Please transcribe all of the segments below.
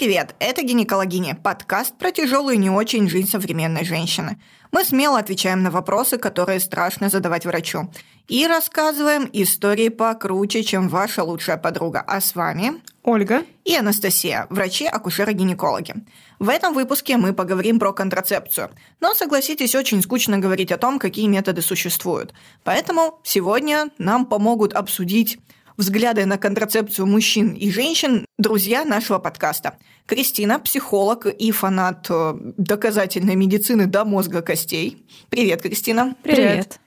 Привет! Это «Гинекологини» – подкаст про тяжелую и не очень жизнь современной женщины. Мы смело отвечаем на вопросы, которые страшно задавать врачу. И рассказываем истории покруче, чем ваша лучшая подруга. А с вами Ольга и Анастасия, врачи-акушеры-гинекологи. В этом выпуске мы поговорим про контрацепцию. Но, согласитесь, очень скучно говорить о том, какие методы существуют. Поэтому сегодня нам помогут обсудить взгляды на контрацепцию мужчин и женщин друзья нашего подкаста. Кристина, психолог и фанат э, доказательной медицины до мозга костей. Привет, Кристина. Привет.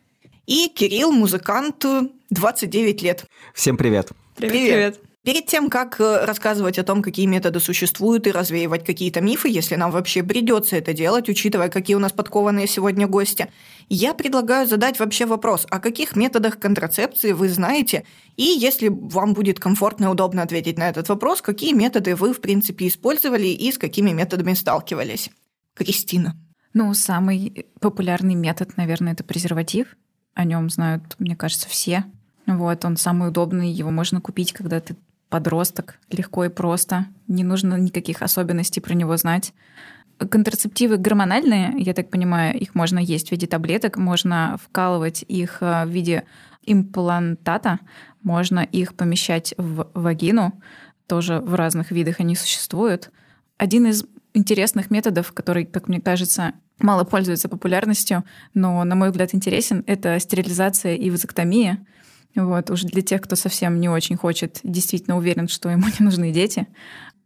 И Кирилл, музыкант, 29 лет. Всем привет. Привет. Привет. Перед тем, как э, рассказывать о том, какие методы существуют и развеивать какие-то мифы, если нам вообще придется это делать, учитывая, какие у нас подкованные сегодня гости, я предлагаю задать вообще вопрос, о каких методах контрацепции вы знаете, и если вам будет комфортно и удобно ответить на этот вопрос, какие методы вы, в принципе, использовали и с какими методами сталкивались. Кристина. Ну, самый популярный метод, наверное, это презерватив. О нем знают, мне кажется, все. Вот, он самый удобный, его можно купить, когда ты подросток, легко и просто, не нужно никаких особенностей про него знать. Контрацептивы гормональные, я так понимаю, их можно есть в виде таблеток, можно вкалывать их э, в виде имплантата, можно их помещать в вагину, тоже в разных видах они существуют. Один из интересных методов, который, как мне кажется, мало пользуется популярностью, но, на мой взгляд, интересен, это стерилизация и вазоктомия. Вот, уже для тех, кто совсем не очень хочет, действительно уверен, что ему не нужны дети.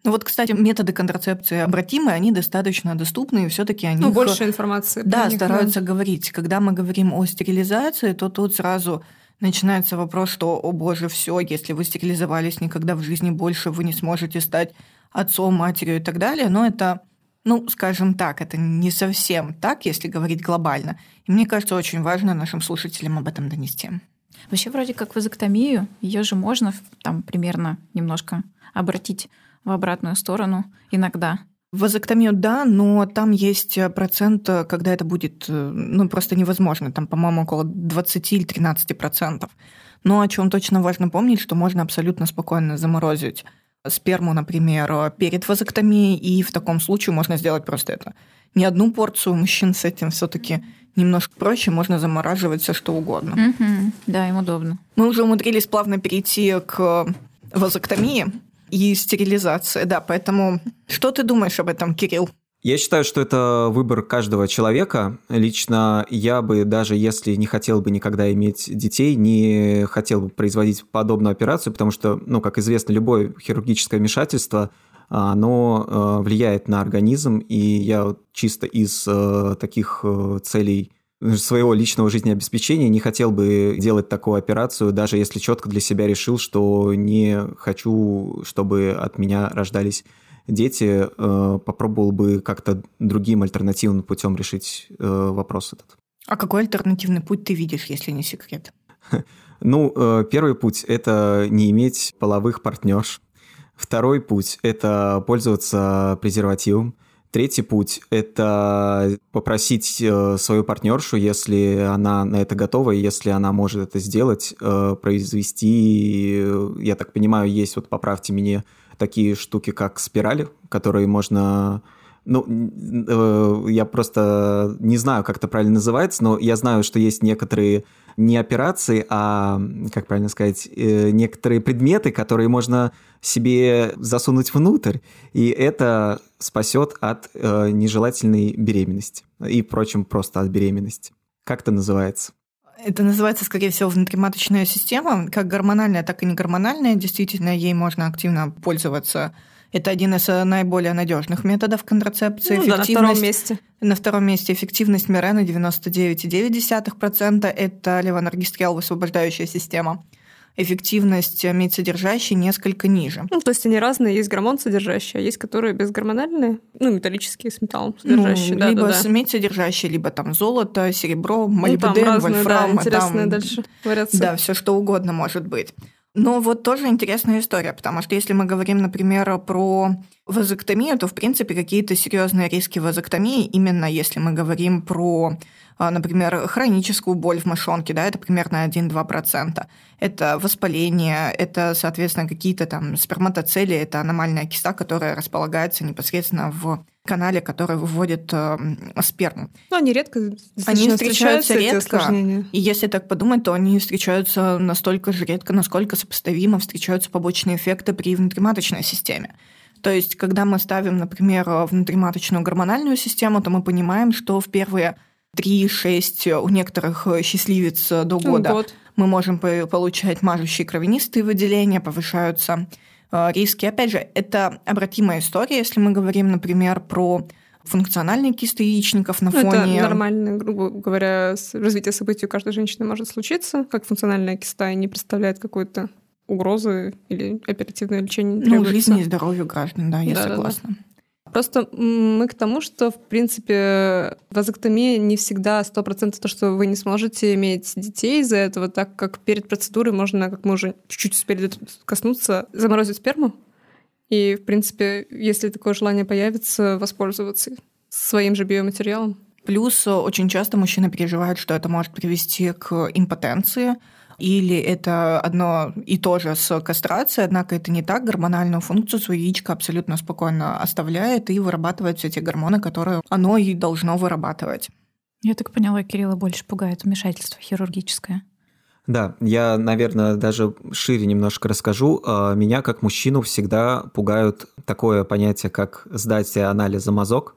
Ну вот, кстати, методы контрацепции обратимые, они достаточно доступны, и все-таки они... Ну, больше информации. Да, стараются да. говорить. Когда мы говорим о стерилизации, то тут сразу начинается вопрос, что, о боже, все, если вы стерилизовались, никогда в жизни больше вы не сможете стать отцом, матерью и так далее. Но это, ну, скажем так, это не совсем так, если говорить глобально. И мне кажется, очень важно нашим слушателям об этом донести. Вообще вроде как вазоктомию, ее же можно там примерно немножко обратить в обратную сторону иногда. Вазоктомию, да, но там есть процент, когда это будет ну, просто невозможно. Там, по-моему, около 20 или 13 процентов. Но о чем точно важно помнить, что можно абсолютно спокойно заморозить сперму, например, перед вазоктомией, и в таком случае можно сделать просто это. Не одну порцию мужчин с этим все-таки немножко проще, можно замораживать все что угодно. Угу. Да, им удобно. Мы уже умудрились плавно перейти к вазоктомии и стерилизации, да, поэтому что ты думаешь об этом, Кирилл? Я считаю, что это выбор каждого человека. Лично я бы, даже если не хотел бы никогда иметь детей, не хотел бы производить подобную операцию, потому что, ну, как известно, любое хирургическое вмешательство – оно э, влияет на организм, и я чисто из э, таких э, целей своего личного жизнеобеспечения не хотел бы делать такую операцию, даже если четко для себя решил, что не хочу, чтобы от меня рождались дети, попробовал бы как-то другим альтернативным путем решить вопрос этот. А какой альтернативный путь ты видишь, если не секрет? Ну, первый путь – это не иметь половых партнерш. Второй путь – это пользоваться презервативом. Третий путь – это попросить э, свою партнершу, если она на это готова, и если она может это сделать, э, произвести, я так понимаю, есть, вот поправьте меня, такие штуки, как спирали, которые можно ну, э, я просто не знаю, как это правильно называется, но я знаю, что есть некоторые не операции, а, как правильно сказать, э, некоторые предметы, которые можно себе засунуть внутрь, и это спасет от э, нежелательной беременности и, впрочем, просто от беременности. Как это называется? Это называется, скорее всего, внутриматочная система, как гормональная, так и не гормональная. Действительно, ей можно активно пользоваться это один из э, наиболее надежных методов контрацепции. Ну, да, на втором месте. На втором месте эффективность Мирена 99,9%. Это левоноргистрел высвобождающая система. Эффективность медсодержащей несколько ниже. Ну, то есть они разные. Есть гормон содержащие, а есть которые безгормональные, ну, металлические с металлом содержащие. Ну, да, либо да, да. медсодержащие, либо там золото, серебро, молибден, ну, вольфрам. Да, интересные там, дальше вариации. Да, все что угодно может быть. Но вот тоже интересная история, потому что если мы говорим, например, про вазоктомию, то, в принципе, какие-то серьезные риски вазоктомии, именно если мы говорим про например, хроническую боль в мошонке, да, это примерно 1-2%. Это воспаление, это, соответственно, какие-то там сперматоцели, это аномальная киста, которая располагается непосредственно в канале, который выводит э, сперму. Ну, они редко они встречаются, редко. И если так подумать, то они встречаются настолько же редко, насколько сопоставимо встречаются побочные эффекты при внутриматочной системе. То есть, когда мы ставим, например, внутриматочную гормональную систему, то мы понимаем, что в первые 3-6, у некоторых э, счастливец э, до года. Год. Мы можем получать мажущие кровянистые выделения, повышаются э, риски. Опять же, это обратимая история, если мы говорим, например, про функциональные кисты яичников на ну, фоне... Это нормально, грубо говоря, развитие событий у каждой женщины может случиться, как функциональная киста не представляет какой-то угрозы или оперативное лечение Ну, жизни и здоровью граждан, да, я да, согласна. Да, да. Просто мы к тому, что, в принципе, вазоктомия не всегда 100% то, что вы не сможете иметь детей из-за этого, так как перед процедурой можно, как мы уже чуть-чуть успели коснуться, заморозить сперму. И, в принципе, если такое желание появится, воспользоваться своим же биоматериалом. Плюс очень часто мужчины переживают, что это может привести к импотенции, или это одно и то же с кастрацией, однако это не так. Гормональную функцию свое яичко абсолютно спокойно оставляет и вырабатывает все те гормоны, которые оно и должно вырабатывать. Я так поняла, Кирилла больше пугает вмешательство хирургическое. Да, я, наверное, даже шире немножко расскажу. А, меня как мужчину всегда пугают такое понятие, как сдать анализа мазок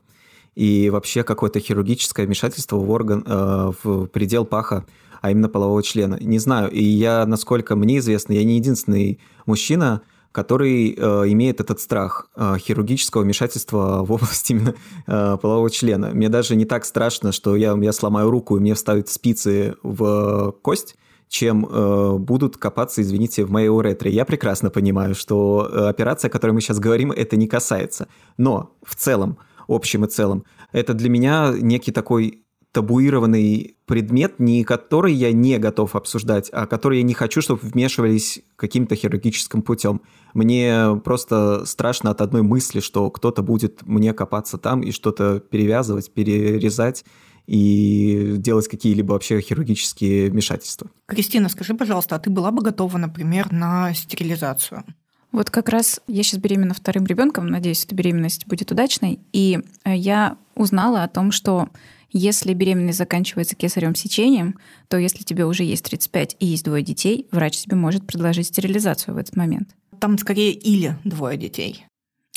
и вообще какое-то хирургическое вмешательство в орган, э, в предел паха а именно полового члена. Не знаю, и я, насколько мне известно, я не единственный мужчина, который э, имеет этот страх э, хирургического вмешательства в область именно э, полового члена. Мне даже не так страшно, что я, я сломаю руку и мне вставят спицы в кость, чем э, будут копаться, извините, в моей уретре. Я прекрасно понимаю, что э, операция, о которой мы сейчас говорим, это не касается. Но в целом, общем и целом, это для меня некий такой табуированный предмет, не который я не готов обсуждать, а который я не хочу, чтобы вмешивались каким-то хирургическим путем. Мне просто страшно от одной мысли, что кто-то будет мне копаться там и что-то перевязывать, перерезать и делать какие-либо вообще хирургические вмешательства. Кристина, скажи, пожалуйста, а ты была бы готова, например, на стерилизацию? Вот как раз я сейчас беременна вторым ребенком, надеюсь, эта беременность будет удачной, и э, я узнала о том, что если беременность заканчивается кесаревым сечением, то если тебе уже есть 35 и есть двое детей, врач тебе может предложить стерилизацию в этот момент. Там скорее или двое детей.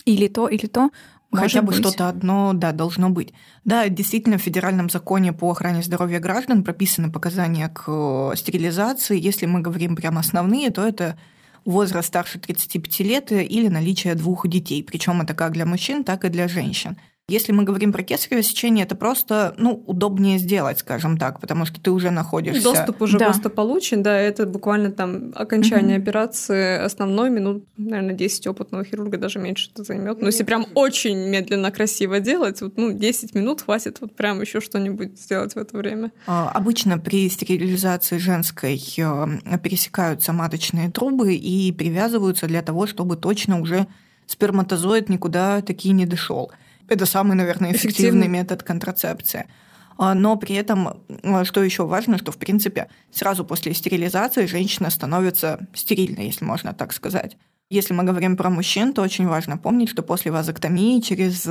Или то, или то. Хотя бы что-то одно, да, должно быть. Да, действительно, в федеральном законе по охране здоровья граждан прописаны показания к э, стерилизации. Если мы говорим прямо основные, то это возраст старше 35 лет или наличие двух детей. Причем это как для мужчин, так и для женщин. Если мы говорим про кесарево сечение, это просто ну, удобнее сделать, скажем так, потому что ты уже находишься... Доступ уже да. просто получен, да, это буквально там окончание угу. операции основной, минут, наверное, 10 опытного хирурга, даже меньше это займет. Но если прям очень медленно, красиво делать, вот, ну, 10 минут хватит вот прям еще что-нибудь сделать в это время. А, обычно при стерилизации женской э, пересекаются маточные трубы и привязываются для того, чтобы точно уже сперматозоид никуда таки не дошел. Это самый, наверное, эффективный метод контрацепции. А, но при этом, а, что еще важно, что, в принципе, сразу после стерилизации женщина становится стерильной, если можно так сказать. Если мы говорим про мужчин, то очень важно помнить, что после вазоктомии через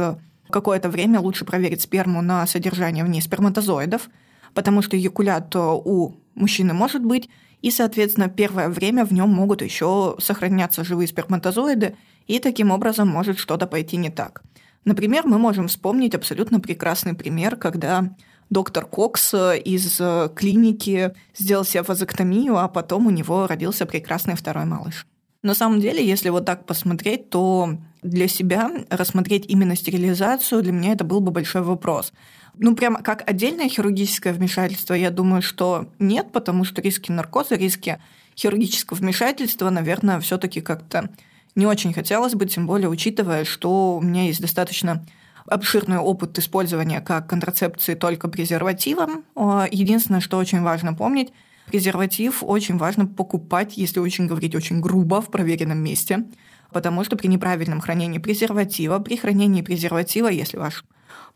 какое-то время лучше проверить сперму на содержание в ней сперматозоидов, потому что эякулят у мужчины может быть, и, соответственно, первое время в нем могут еще сохраняться живые сперматозоиды, и таким образом может что-то пойти не так. Например, мы можем вспомнить абсолютно прекрасный пример, когда доктор Кокс э, из э, клиники сделал себе вазоктомию, а потом у него родился прекрасный второй малыш. На самом деле, если вот так посмотреть, то для себя рассмотреть именно стерилизацию для меня это был бы большой вопрос. Ну, прямо как отдельное хирургическое вмешательство, я думаю, что нет, потому что риски наркоза, риски хирургического вмешательства, наверное, все таки как-то не очень хотелось бы, тем более учитывая, что у меня есть достаточно обширный опыт использования как контрацепции только презервативом. Единственное, что очень важно помнить, Презерватив очень важно покупать, если очень говорить очень грубо, в проверенном месте, потому что при неправильном хранении презерватива, при хранении презерватива, если ваш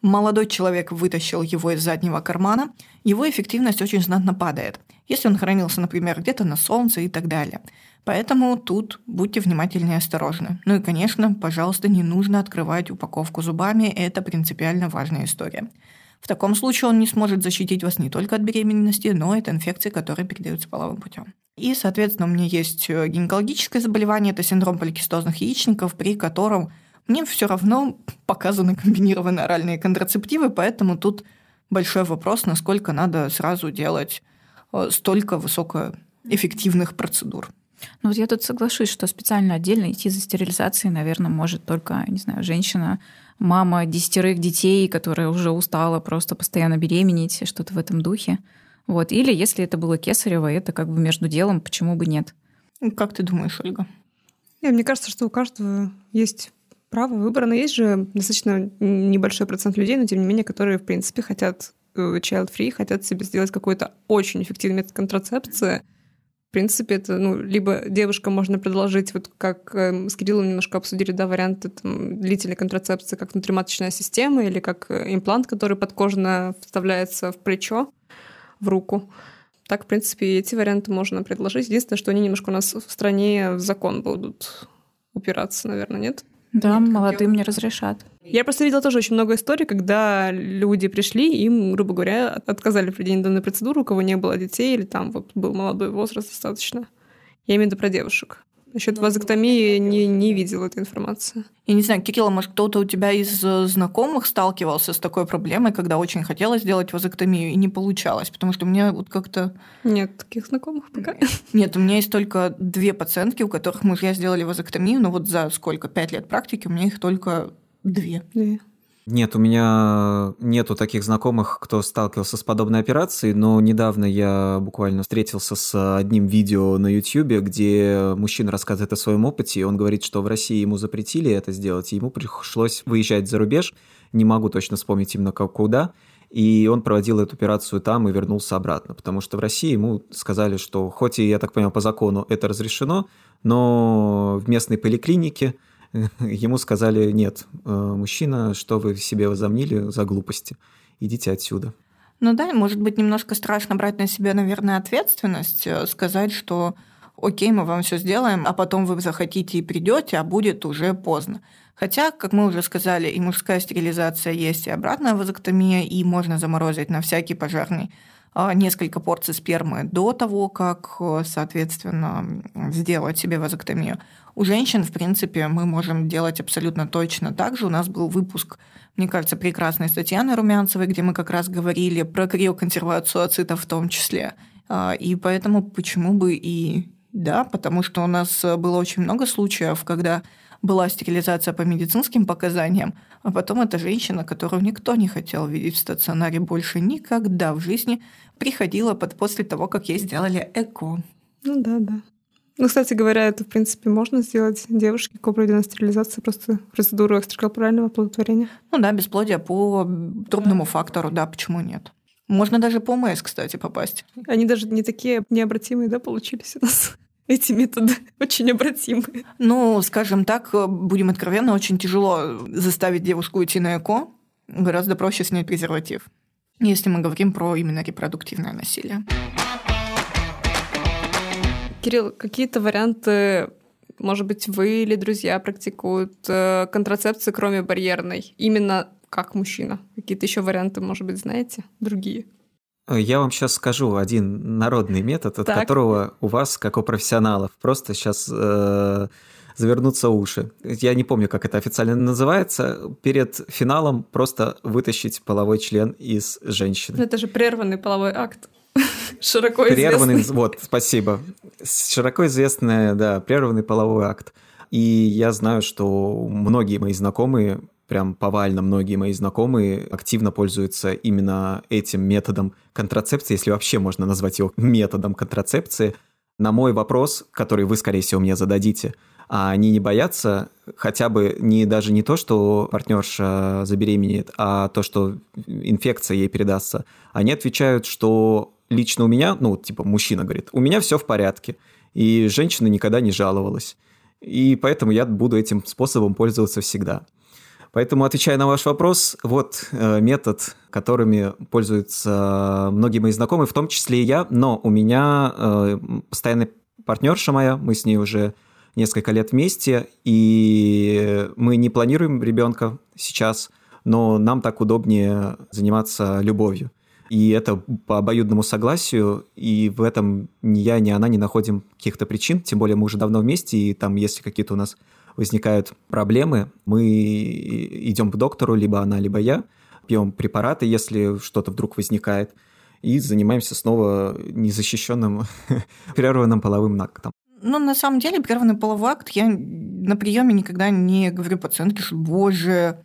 молодой человек вытащил его из заднего кармана, его эффективность очень знатно падает, если он хранился, например, где-то на солнце и так далее. Поэтому тут будьте внимательны и осторожны. Ну и, конечно, пожалуйста, не нужно открывать упаковку зубами, это принципиально важная история. В таком случае он не сможет защитить вас не только от беременности, но и от инфекций, которые передаются половым путем. И, соответственно, у меня есть э, гинекологическое заболевание, это синдром поликистозных яичников, при котором мне все равно показаны комбинированные оральные контрацептивы, поэтому тут большой вопрос, насколько надо сразу делать э, столько высокоэффективных процедур. Ну вот я тут соглашусь, что специально отдельно идти за стерилизацией, наверное, может только, не знаю, женщина, мама десятерых детей, которая уже устала просто постоянно беременеть, что-то в этом духе. Вот. Или если это было кесарево, это как бы между делом, почему бы нет? Как ты думаешь, Ольга? Нет, мне кажется, что у каждого есть право выбора, но есть же достаточно небольшой процент людей, но тем не менее, которые, в принципе, хотят э, child-free, хотят себе сделать какой-то очень эффективный метод контрацепции. Принципе, это, ну, либо девушкам можно предложить, вот как э, с Кириллом немножко обсудили, да, варианты там, длительной контрацепции, как внутриматочная система или как э, имплант, который подкожно вставляется в плечо, в руку. Так, в принципе, эти варианты можно предложить. Единственное, что они немножко у нас в стране в закон будут упираться, наверное, нет? Да, Нет, молодым не разрешат. Я просто видела тоже очень много историй, когда люди пришли, им, грубо говоря, отказали в проведении данной процедуры, у кого не было детей, или там вот был молодой возраст достаточно. Я имею в виду про девушек. Насчет вазоктомии не, не видела этой информации. Я не знаю, Кирилл, может, кто-то у тебя из э, знакомых сталкивался с такой проблемой, когда очень хотелось сделать вазоктомию и не получалось? Потому что мне вот как-то... Нет таких знакомых пока. Нет, у меня есть только две пациентки, у которых мужья сделали вазоктомию, но вот за сколько, пять лет практики у меня их только две. Две. Нет, у меня нету таких знакомых, кто сталкивался с подобной операцией, но недавно я буквально встретился с одним видео на YouTube, где мужчина рассказывает о своем опыте, и он говорит, что в России ему запретили это сделать, и ему пришлось выезжать за рубеж, не могу точно вспомнить именно как, куда, и он проводил эту операцию там и вернулся обратно, потому что в России ему сказали, что хоть и, я так понимаю, по закону это разрешено, но в местной поликлинике ему сказали, нет, э, мужчина, что вы себе возомнили за глупости, идите отсюда. Ну да, может быть, немножко страшно брать на себя, наверное, ответственность, э, сказать, что окей, мы вам все сделаем, а потом вы захотите и придете, а будет уже поздно. Хотя, как мы уже сказали, и мужская стерилизация есть, и обратная вазоктомия, и можно заморозить на всякий пожарный несколько порций спермы до того, как, э, соответственно, сделать себе вазоктомию. У женщин, в принципе, мы можем делать абсолютно точно так же. У нас был выпуск, мне кажется, прекрасной с Румянцевой, где мы как раз говорили про криоконсервацию ацитов в том числе. А, и поэтому почему бы и да, потому что у нас было очень много случаев, когда была стерилизация по медицинским показаниям, а потом эта женщина, которую никто не хотел видеть в стационаре больше никогда в жизни, приходила под, после того, как ей сделали ЭКО. Ну да, да. Ну, кстати говоря, это, в принципе, можно сделать девушке, кто проведена стерилизация, просто процедуру экстракорпорального оплодотворения. Ну да, бесплодие по трубному да. фактору, да, почему нет? Можно даже по МС, кстати, попасть. Они даже не такие необратимые, да, получились у нас? Эти методы очень обратимые. Ну, скажем так, будем откровенны, очень тяжело заставить девушку уйти на ЭКО. Гораздо проще снять презерватив, если мы говорим про именно репродуктивное насилие. Кирилл, какие-то варианты, может быть, вы или друзья практикуют э, контрацепцию, кроме барьерной, именно как мужчина? Какие-то еще варианты, может быть, знаете, другие? Я вам сейчас скажу один народный метод, от так. которого у вас, как у профессионалов, просто сейчас э, завернутся уши. Я не помню, как это официально называется. Перед финалом просто вытащить половой член из женщины. Это же прерванный половой акт. Широко прерванный, известный. Вот, спасибо. Широко известный, да, прерванный половой акт. И я знаю, что многие мои знакомые, прям повально многие мои знакомые активно пользуются именно этим методом контрацепции, если вообще можно назвать его методом контрацепции. На мой вопрос, который вы, скорее всего, мне зададите, а они не боятся хотя бы не даже не то, что партнерша забеременеет, а то, что инфекция ей передастся. Они отвечают, что лично у меня, ну, типа, мужчина говорит, у меня все в порядке, и женщина никогда не жаловалась. И поэтому я буду этим способом пользоваться всегда. Поэтому, отвечая на ваш вопрос, вот э, метод, которыми пользуются многие мои знакомые, в том числе и я, но у меня э, постоянная партнерша моя, мы с ней уже несколько лет вместе, и мы не планируем ребенка сейчас, но нам так удобнее заниматься любовью. И это по обоюдному согласию, и в этом ни я, ни она не находим каких-то причин, тем более мы уже давно вместе, и там, если какие-то у нас возникают проблемы, мы идем к доктору, либо она, либо я, пьем препараты, если что-то вдруг возникает, и занимаемся снова незащищенным прерванным половым актом. Ну, на самом деле, прерванный половой акт я на приеме никогда не говорю пациентке, что «Боже,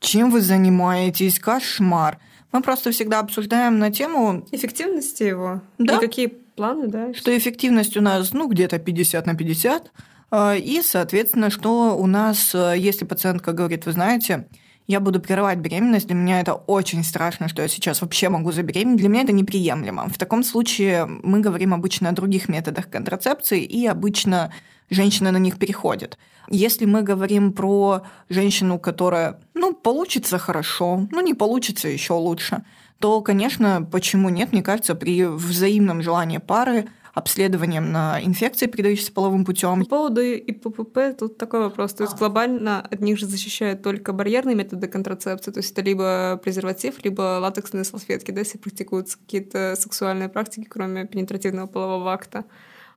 чем вы занимаетесь? Кошмар!» Мы просто всегда обсуждаем на тему... Эффективности его. Да. И какие планы, да? Что эффективность у нас, ну, где-то 50 на 50. А, и, соответственно, что у нас, э, если пациентка говорит, вы знаете, я буду прерывать беременность, для меня это очень страшно, что я сейчас вообще могу забеременеть, для меня это неприемлемо. В таком случае мы говорим обычно о других методах контрацепции, и обычно женщина на них переходит. Если мы говорим про женщину, которая, ну, получится хорошо, ну, не получится еще лучше, то, конечно, почему нет, мне кажется, при взаимном желании пары обследованием на инфекции, передающиеся половым путем. По поводу ИППП тут такой вопрос. То есть глобально от них же защищают только барьерные методы контрацепции, то есть это либо презерватив, либо латексные салфетки, да, если практикуются какие-то сексуальные практики, кроме пенетративного полового акта.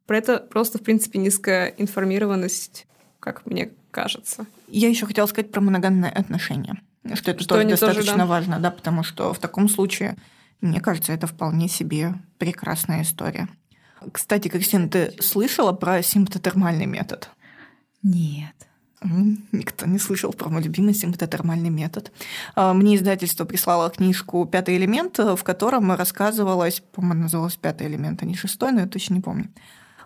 Про это просто, в принципе, низкая информированность, как мне кажется. Я еще хотела сказать про моногамные отношения. Что это что тоже достаточно тоже, да. важно, да, потому что в таком случае, мне кажется, это вполне себе прекрасная история. Кстати, Кристина, ты слышала про симптотермальный метод? Нет. Никто не слышал про мой любимый симптотермальный метод. А, мне издательство прислало книжку «Пятый элемент», в котором рассказывалось, по-моему, называлось «Пятый элемент», а не «Шестой», но я точно не помню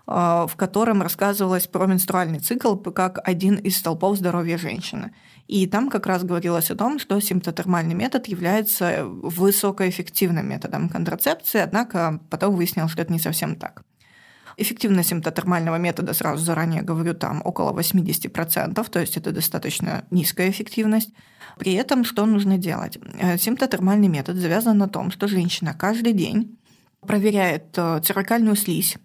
в котором рассказывалось про менструальный цикл как один из столпов здоровья женщины. И там как раз говорилось о том, что симптотермальный метод является высокоэффективным методом контрацепции, однако потом выяснилось, что это не совсем так. Эффективность симптотермального метода, сразу заранее говорю, там около 80%, то есть это достаточно низкая эффективность. При этом что нужно делать? Э, симптотермальный метод завязан на том, что женщина каждый день проверяет э, цервикальную слизь,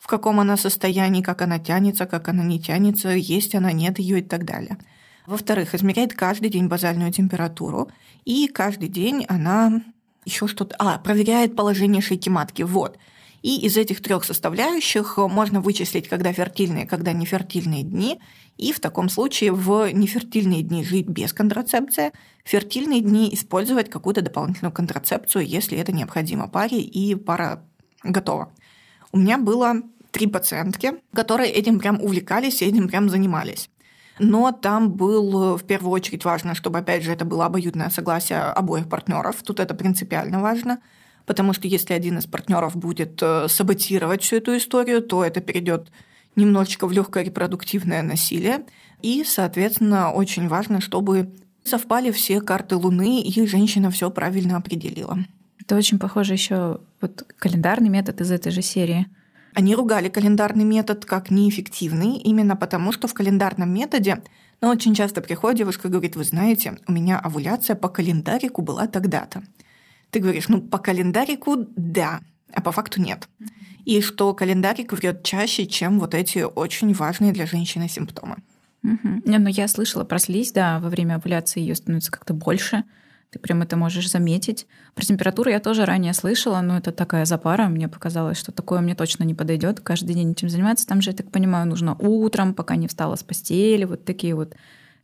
в каком она состоянии, как она тянется, как она не тянется, есть она, нет ее и так далее. Во-вторых, измеряет каждый день базальную температуру, и каждый день она еще что-то... А, проверяет положение шейки матки. Вот. И из этих трех составляющих можно вычислить, когда фертильные, когда нефертильные дни, и в таком случае в нефертильные дни жить без контрацепции, в фертильные дни использовать какую-то дополнительную контрацепцию, если это необходимо паре, и пара готова. У меня было три пациентки, которые этим прям увлекались и этим прям занимались. Но там был в первую очередь важно, чтобы, опять же, это было обоюдное согласие обоих партнеров. Тут это принципиально важно потому что если один из партнеров будет э, саботировать всю эту историю, то это перейдет немножечко в легкое репродуктивное насилие. И, соответственно, очень важно, чтобы совпали все карты Луны, и женщина все правильно определила. Это очень похоже еще вот календарный метод из этой же серии. Они ругали календарный метод как неэффективный, именно потому что в календарном методе но ну, очень часто приходит девушка и говорит, вы знаете, у меня овуляция по календарику была тогда-то. Ты говоришь, ну, по календарику – да, а по факту нет. И что календарик врет чаще, чем вот эти очень важные для женщины симптомы. Угу. Не, ну я слышала про слизь, да, во время овуляции ее становится как-то больше. Ты прям это можешь заметить. Про температуру я тоже ранее слышала, но это такая запара. Мне показалось, что такое мне точно не подойдет. Каждый день этим заниматься. Там же, я так понимаю, нужно утром, пока не встала с постели. Вот такие вот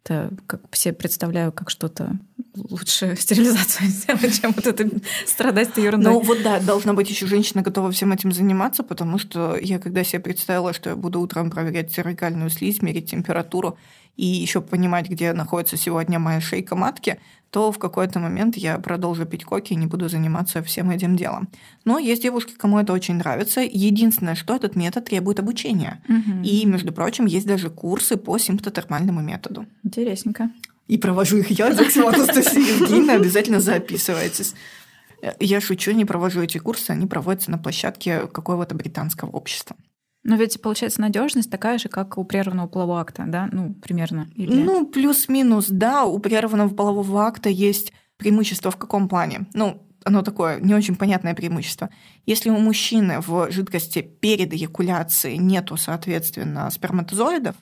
это как все представляю, как что-то лучше стерилизацию сделать, чем вот это страдать этой ерундой. Ну вот да, должна быть еще женщина готова всем этим заниматься, потому что я когда себе представила, что я буду утром проверять цервикальную слизь, мерить температуру и еще понимать, где находится сегодня моя шейка матки, то в какой-то момент я продолжу пить коки и не буду заниматься всем этим делом. Но есть девушки, кому это очень нравится. Единственное, что этот метод требует обучения. Угу. И, между прочим, есть даже курсы по симптотермальному методу. Интересненько. И провожу их я, так Анастасия Евгеньевна, обязательно записывайтесь. Я шучу, не провожу эти курсы, они проводятся на площадке какого-то британского общества. Но ведь, получается, надежность такая же, как у прерванного полового акта, да? Ну, примерно. Или... Ну, плюс-минус, да. У прерванного полового акта есть преимущество в каком плане? Ну, оно такое не очень понятное преимущество. Если у мужчины в жидкости перед эякуляцией нету, соответственно, сперматозоидов,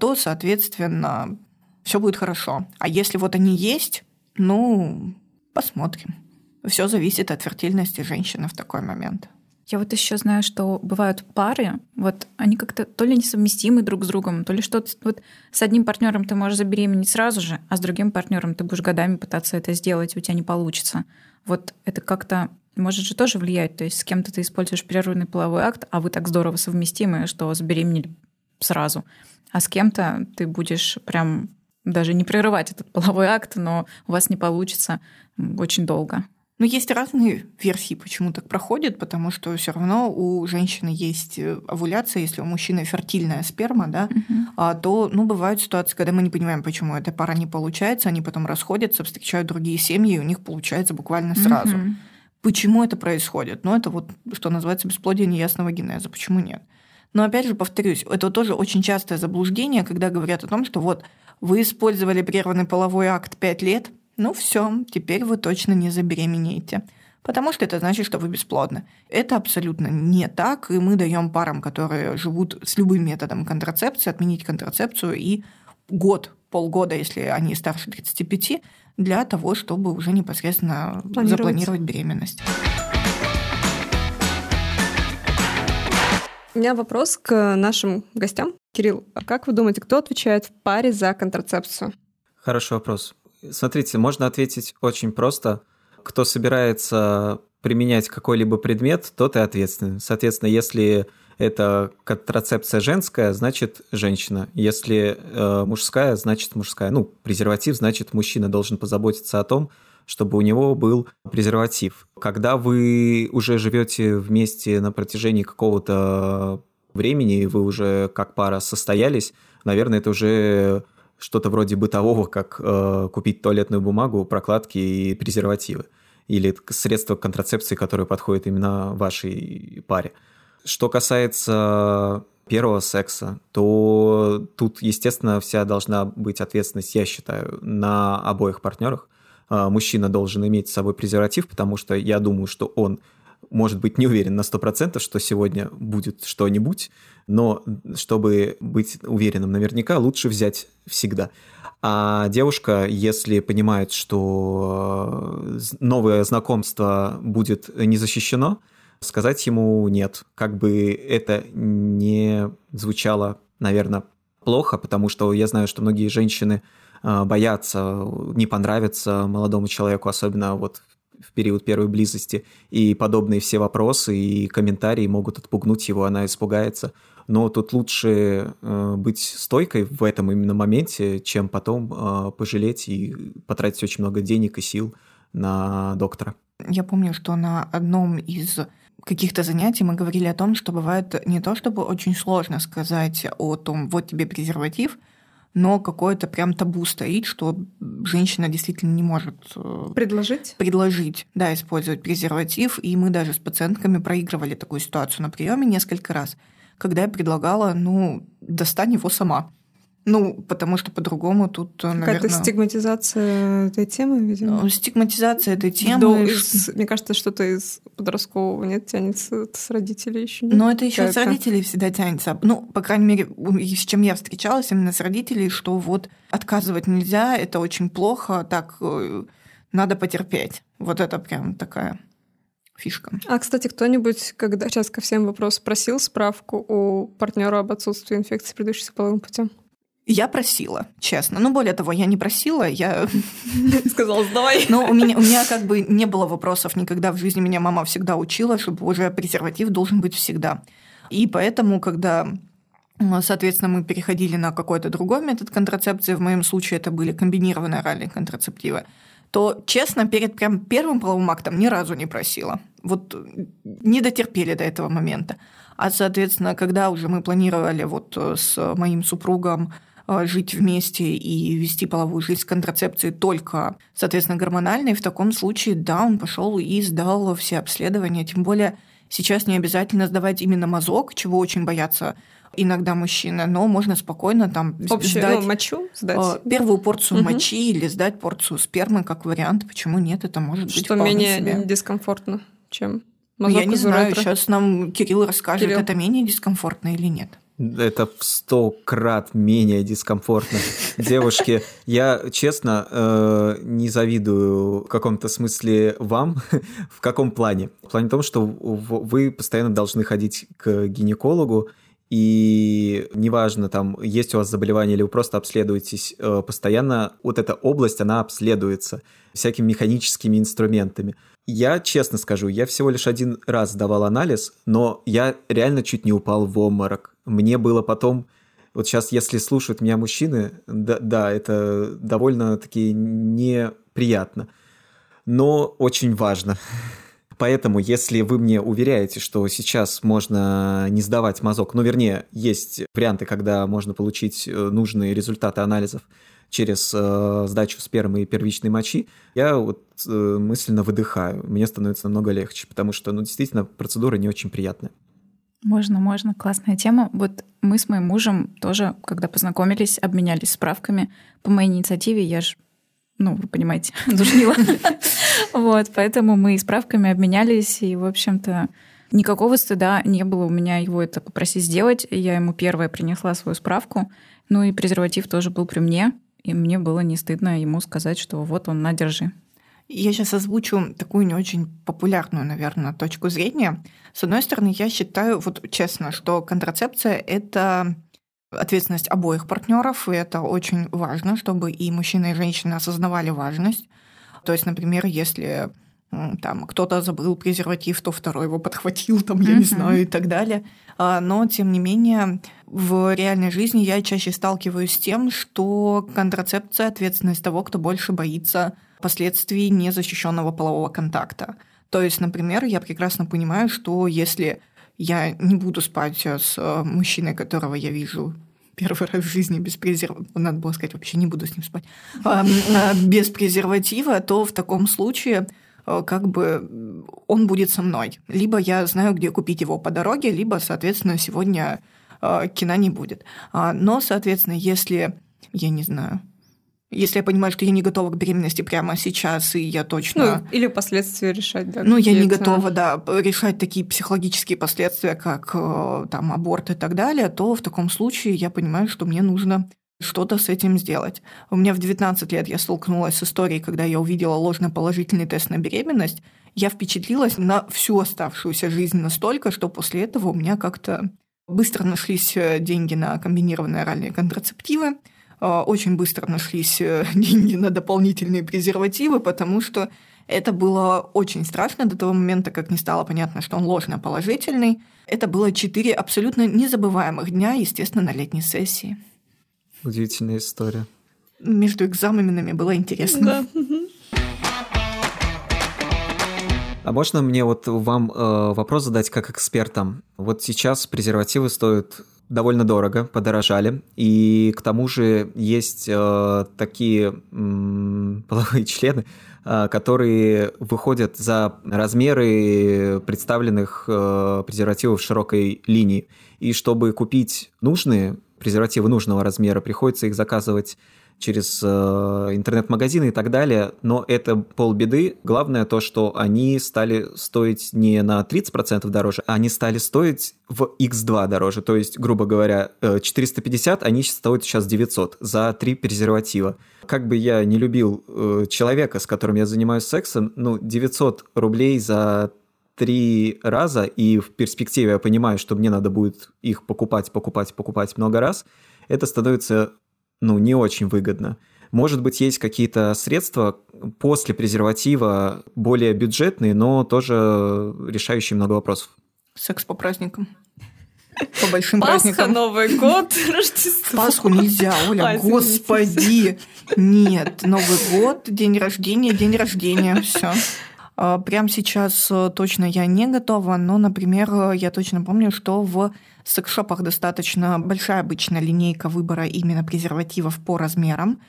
то, соответственно, все будет хорошо. А если вот они есть, ну, посмотрим. Все зависит от фертильности женщины в такой момент. Я вот еще знаю, что бывают пары, вот они как-то то ли несовместимы друг с другом, то ли что-то вот с одним партнером ты можешь забеременеть сразу же, а с другим партнером ты будешь годами пытаться это сделать, у тебя не получится. Вот это как-то может же тоже влиять. То есть с кем-то ты используешь прерванный половой акт, а вы так здорово совместимы, что забеременели сразу. А с кем-то ты будешь прям даже не прерывать этот половой акт, но у вас не получится очень долго. Но есть разные версии, почему так проходит, потому что все равно у женщины есть э, овуляция, если у мужчины фертильная сперма, да, угу. то ну, бывают ситуации, когда мы не понимаем, почему эта пара не получается, они потом расходятся, встречают другие семьи, и у них получается буквально сразу. Угу. Почему это происходит? Ну, это вот, что называется, бесплодие неясного генеза. Почему нет? Но опять же, повторюсь, это тоже очень частое заблуждение, когда говорят о том, что вот вы использовали прерванный половой акт 5 лет, ну все, теперь вы точно не забеременеете. Потому что это значит, что вы бесплодны. Это абсолютно не так, и мы даем парам, которые живут с любым методом контрацепции, отменить контрацепцию и год, полгода, если они старше 35, для того, чтобы уже непосредственно запланировать беременность. У меня вопрос к нашим гостям. Кирилл, а как вы думаете, кто отвечает в паре за контрацепцию? Хороший вопрос. Смотрите, можно ответить очень просто. Кто собирается применять какой-либо предмет, тот и ответственный. Соответственно, если это контрацепция женская, значит женщина. Если э, мужская, значит мужская. Ну, презерватив, значит мужчина должен позаботиться о том, чтобы у него был презерватив. Когда вы уже живете вместе на протяжении какого-то времени, вы уже как пара состоялись, наверное, это уже что-то вроде бытового, как э, купить туалетную бумагу, прокладки и презервативы. Или средства контрацепции, которые подходят именно вашей паре. Что касается первого секса, то тут, естественно, вся должна быть ответственность, я считаю, на обоих партнерах. Э, мужчина должен иметь с собой презерватив, потому что я думаю, что он может быть не уверен на 100%, что сегодня будет что-нибудь, но чтобы быть уверенным наверняка, лучше взять всегда. А девушка, если понимает, что э, новое знакомство будет не защищено, сказать ему нет. Как бы это не звучало, наверное, плохо, потому что я знаю, что многие женщины э, боятся не понравиться молодому человеку, особенно вот в период первой близости, и подобные все вопросы и комментарии могут отпугнуть его, она испугается. Но тут лучше э, быть стойкой в этом именно моменте, чем потом э, пожалеть и потратить очень много денег и сил на доктора. Я помню, что на одном из каких-то занятий мы говорили о том, что бывает не то чтобы очень сложно сказать о том, вот тебе презерватив, но какое-то прям табу стоит, что женщина действительно не может э, предложить, предложить, да, использовать презерватив, и мы даже с пациентками проигрывали такую ситуацию на приеме несколько раз, когда я предлагала, ну, достань его сама. Ну, потому что по-другому тут, наверное... Какая-то стигматизация этой темы, видимо. Ну, стигматизация этой темы. До, из, мне кажется, что-то из подросткового нет, тянется с родителей еще. Но это еще с родителей всегда тянется. Ну, по крайней мере, с чем я встречалась именно с родителей, что вот отказывать нельзя, это очень плохо, так э, надо потерпеть. Вот это прям такая фишка. А, кстати, кто-нибудь, когда сейчас ко всем вопрос просил справку у партнера об отсутствии инфекции, предыдущей половым путем? Я просила, честно. Ну, более того, я не просила, я... Сказала, сдавай. Но у меня, у меня как бы не было вопросов никогда в жизни. Меня мама всегда учила, чтобы уже презерватив должен быть всегда. И поэтому, когда Соответственно, мы переходили на какой-то другой метод контрацепции. В моем случае это были комбинированные оральные контрацептивы. То, честно, перед прям первым половым актом ни разу не просила. Вот не дотерпели до этого момента. А, соответственно, когда уже мы планировали вот с моим супругом э, жить вместе и вести половую жизнь с контрацепцией только, соответственно, гормональной, в таком случае, да, он пошел и сдал все обследования. Тем более сейчас не обязательно сдавать именно мазок, чего очень боятся иногда мужчины, но можно спокойно там Общую, сдать ну, мочу сдать. э, первую порцию Мгм. мочи или сдать порцию спермы как вариант. Почему нет? Это может быть Что менее себе. дискомфортно, чем Ну, мазок Я не знаю, сейчас нам Кирилл расскажет, Кирилл. это менее дискомфортно или нет. Это в сто крат менее дискомфортно. Девушки, я честно э, не завидую в каком-то смысле вам. в каком плане? В плане том, что вы постоянно должны ходить к гинекологу, и неважно, там, есть у вас заболевание или вы просто обследуетесь, э, постоянно вот эта область, она обследуется всякими механическими инструментами. Я честно скажу, я всего лишь один раз сдавал анализ, но я реально чуть не упал в обморок. Мне было потом... Вот сейчас, если слушают меня мужчины, да, да это довольно-таки неприятно, но очень важно. Поэтому, если вы мне уверяете, что сейчас можно не сдавать мазок, ну, вернее, есть варианты, когда можно получить э, нужные результаты анализов через э, сдачу спермы и первичной мочи, я вот э, мысленно выдыхаю. Мне становится намного легче, потому что, ну, действительно, процедура не очень приятная. Можно, можно, классная тема. Вот мы с моим мужем тоже, когда познакомились, обменялись справками. По моей инициативе я же, ну, вы понимаете, душнила. Вот, поэтому мы и справками обменялись, и, в общем-то, никакого стыда не было у меня его это попросить сделать. Я ему первая принесла свою справку, ну и презерватив тоже был при мне, и мне было не стыдно ему сказать, что вот он, на, держи. Я сейчас озвучу такую не очень популярную, наверное, точку зрения. С одной стороны, я считаю, вот честно, что контрацепция – это ответственность обоих партнеров, и это очень важно, чтобы и мужчина, и женщина осознавали важность. То есть, например, если там кто-то забыл презерватив, то второй его подхватил, там, я не знаю, и так далее. А, Но, тем не менее, в реальной жизни я чаще сталкиваюсь с тем, что контрацепция – ответственность того, кто больше боится последствий незащищенного полового контакта. То есть, например, я прекрасно понимаю, что если я не буду спать с э, мужчиной, которого я вижу первый раз в жизни без презерватива, надо было сказать, вообще не буду с ним спать, а, без презерватива, то в таком случае э, как бы он будет со мной. Либо я знаю, где купить его по дороге, либо, соответственно, сегодня э, кино не будет. А, Но, соответственно, если, я не знаю, если я понимаю, что я не готова к беременности прямо сейчас, и я точно... Ну, или последствия решать, да. Ну, я не готова, да, решать такие психологические последствия, как э, там аборт и так далее, то в таком случае я понимаю, что мне нужно что-то с этим сделать. У меня в 19 лет я столкнулась с историей, когда я увидела ложноположительный тест на беременность. Я впечатлилась на всю оставшуюся жизнь настолько, что после этого у меня как-то быстро нашлись э, деньги на комбинированные оральные контрацептивы, э, очень быстро нашлись э, деньги на дополнительные презервативы, потому что это было очень страшно до того момента, как не стало понятно, что он ложноположительный. Это было четыре абсолютно незабываемых дня, естественно, на летней сессии. Удивительная история. Между экзаменами было интересно. Да. А можно мне вот вам э, вопрос задать как экспертам? Вот сейчас презервативы стоят довольно дорого, подорожали, и к тому же есть э, такие м, половые члены, э, которые выходят за размеры представленных э, презервативов широкой линии. И чтобы купить нужные презервативы нужного размера, приходится их заказывать через э, интернет-магазины и так далее, но это полбеды. Главное то, что они стали стоить не на 30% дороже, а они стали стоить в x2 дороже. То есть, грубо говоря, э, 450, они стоят сейчас 900 за три презерватива. Как бы я не любил э, человека, с которым я занимаюсь сексом, ну, 900 рублей за три раза, и в перспективе я понимаю, что мне надо будет их покупать, покупать, покупать много раз, это становится ну, не очень выгодно. Может быть, есть какие-то средства после презерватива более бюджетные, но тоже решающие много вопросов. Секс по праздникам. По большим Пасха, праздникам. Новый год, Рождество. Пасху нельзя, Оля, А, господи. Нет, Новый год, день рождения, день рождения, все. А, прямо сейчас э, точно я не готова, но, например, э, я точно помню, что в секс-шопах достаточно большая обычно линейка выбора именно презервативов по размерам.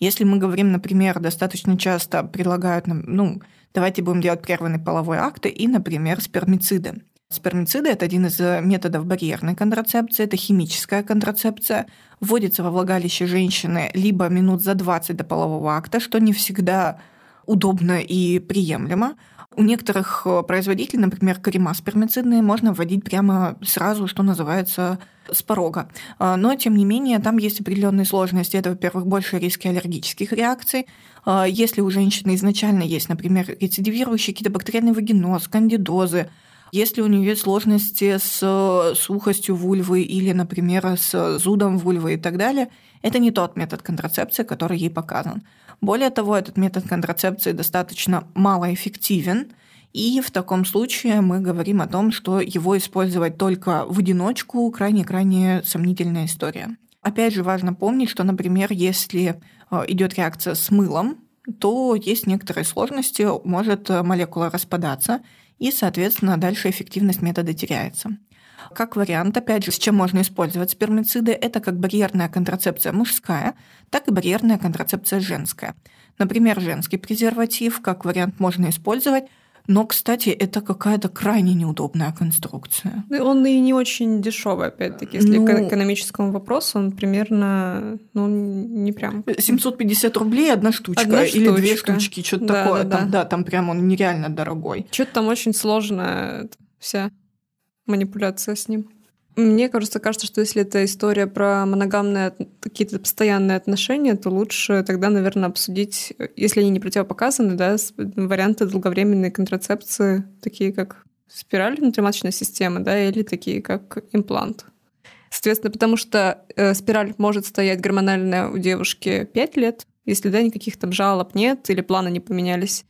Если мы говорим, например, достаточно часто предлагают, ну, давайте будем делать прерванный половой акт и, например, спермициды. Спермициды – это один из э, методов барьерной контрацепции, это химическая контрацепция. Вводится во влагалище женщины либо минут за 20 до полового акта, что не всегда удобно и приемлемо. У некоторых э, производителей, например, крема спермицидные, можно вводить прямо сразу, что называется, с порога. А, но, тем не менее, там есть определенные сложности. Это, во-первых, больше риски аллергических реакций. А, если у женщины изначально есть, например, рецидивирующий какие-то бактериальный вагиноз, кандидозы, если у нее есть сложности с э, сухостью вульвы или, например, с зудом вульвы и так далее, это не тот метод контрацепции, который ей показан. Более того, этот метод контрацепции достаточно малоэффективен, и в таком случае мы говорим о том, что его использовать только в одиночку крайне-крайне сомнительная история. Опять же, важно помнить, что, например, если э, идет реакция с мылом, то есть некоторые сложности, может молекула распадаться, и, соответственно, дальше эффективность метода теряется. Как вариант, опять же, с чем можно использовать спермициды, это как барьерная контрацепция мужская, так и барьерная контрацепция женская. Например, женский презерватив как вариант можно использовать но, кстати, это какая-то крайне неудобная конструкция. Он и не очень дешевый, опять-таки, если ну, к экономическому вопросу, он примерно, ну, не прям. 750 рублей одна штучка одна или штучка. две штучки, что-то да, такое. Да, там, да. да, там прям он нереально дорогой. Что-то там очень сложная вся манипуляция с ним. Мне кажется, кажется, что если это история про моногамные какие-то постоянные отношения, то лучше тогда, наверное, обсудить, если они не противопоказаны, да, варианты долговременной контрацепции, такие как спираль внутриматочной системы, да, или такие как имплант. Соответственно, потому что э, спираль может стоять гормональная у девушки 5 лет, если да, никаких там жалоб нет или планы не поменялись.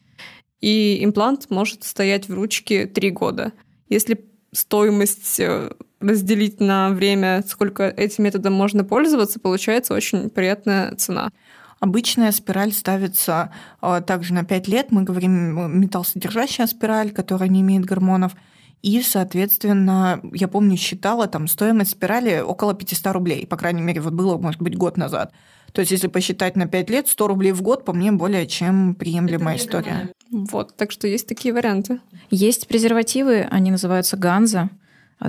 И имплант может стоять в ручке 3 года. Если стоимость э, разделить на время, сколько этим методом можно пользоваться, получается очень приятная цена. Обычная спираль ставится э, также на 5 лет. Мы говорим э, металлсодержащая спираль, которая не имеет гормонов. И, соответственно, я помню, считала там стоимость спирали около 500 рублей. По крайней мере, вот было, может быть, год назад. То есть, если посчитать на 5 лет, 100 рублей в год, по мне, более чем приемлемая Это история. Вот, так что есть такие варианты. Есть презервативы, они называются ганза.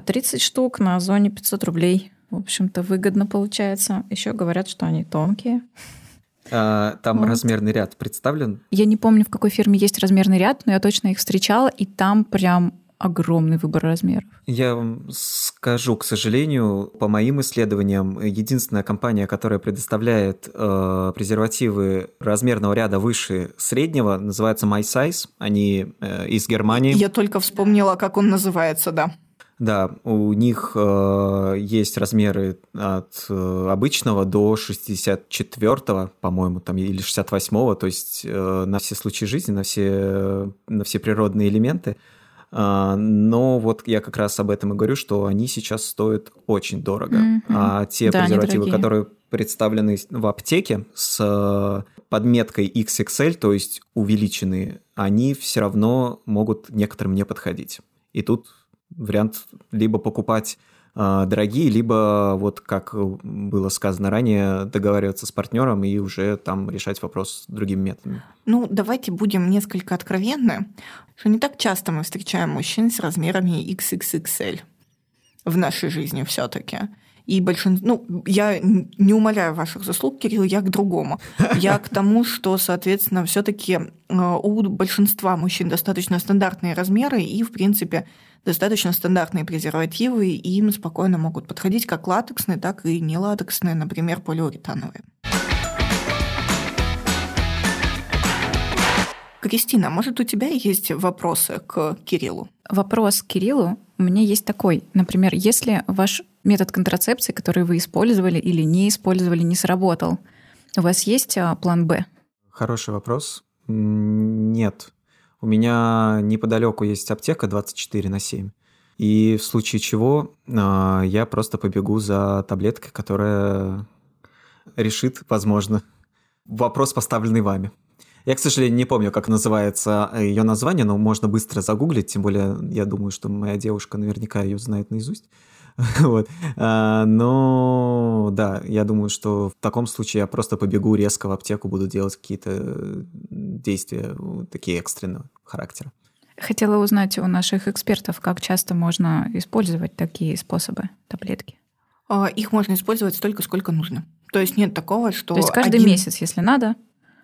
30 штук на Озоне 500 рублей. В общем-то, выгодно получается. Еще говорят, что они тонкие. А, там вот. размерный ряд представлен? Я не помню, в какой фирме есть размерный ряд, но я точно их встречала, и там прям огромный выбор размеров. Я вам скажу, к сожалению, по моим исследованиям, единственная компания, которая предоставляет э, презервативы размерного ряда выше среднего, называется MySize. Они э, из Германии. Я только вспомнила, как он называется, да. Да, у них э, есть размеры от э, обычного до 64-го, по-моему, там, или 68-го, то есть э, на все случаи жизни, на все, на все природные элементы. Э, но вот я как раз об этом и говорю, что они сейчас стоят очень дорого. Mm-hmm. А те да, презервативы, которые представлены в аптеке с подметкой XXL, то есть увеличенные, они все равно могут некоторым не подходить. И тут вариант либо покупать э, дорогие, либо, вот как было сказано ранее, договариваться с партнером и уже там решать вопрос другими методами. Ну, давайте будем несколько откровенны, что не так часто мы встречаем мужчин с размерами XXXL в нашей жизни все-таки. И большинство... Ну, я не умоляю ваших заслуг, Кирилл, я к другому. Я к тому, что, соответственно, все таки э, у большинства мужчин достаточно стандартные размеры, и, в принципе, достаточно стандартные презервативы, и им спокойно могут подходить как латексные, так и не латексные, например, полиуретановые. Кристина, может, у тебя есть вопросы к Кириллу? Вопрос к Кириллу у меня есть такой. Например, если ваш метод контрацепции, который вы использовали или не использовали, не сработал, у вас есть а, план «Б»? Хороший вопрос. Нет. У меня неподалеку есть аптека 24 на 7. И в случае чего а, я просто побегу за таблеткой, которая решит, возможно, вопрос, поставленный вами. Я, к сожалению, не помню, как называется ее название, но можно быстро загуглить, тем более я думаю, что моя девушка наверняка ее знает наизусть. Вот. А, но да, я думаю, что в таком случае я просто побегу резко в аптеку, буду делать какие-то действия такие экстренного характера. Хотела узнать у наших экспертов, как часто можно использовать такие способы таблетки. А, их можно использовать столько, сколько нужно. То есть нет такого, что... То есть каждый один... месяц, если надо?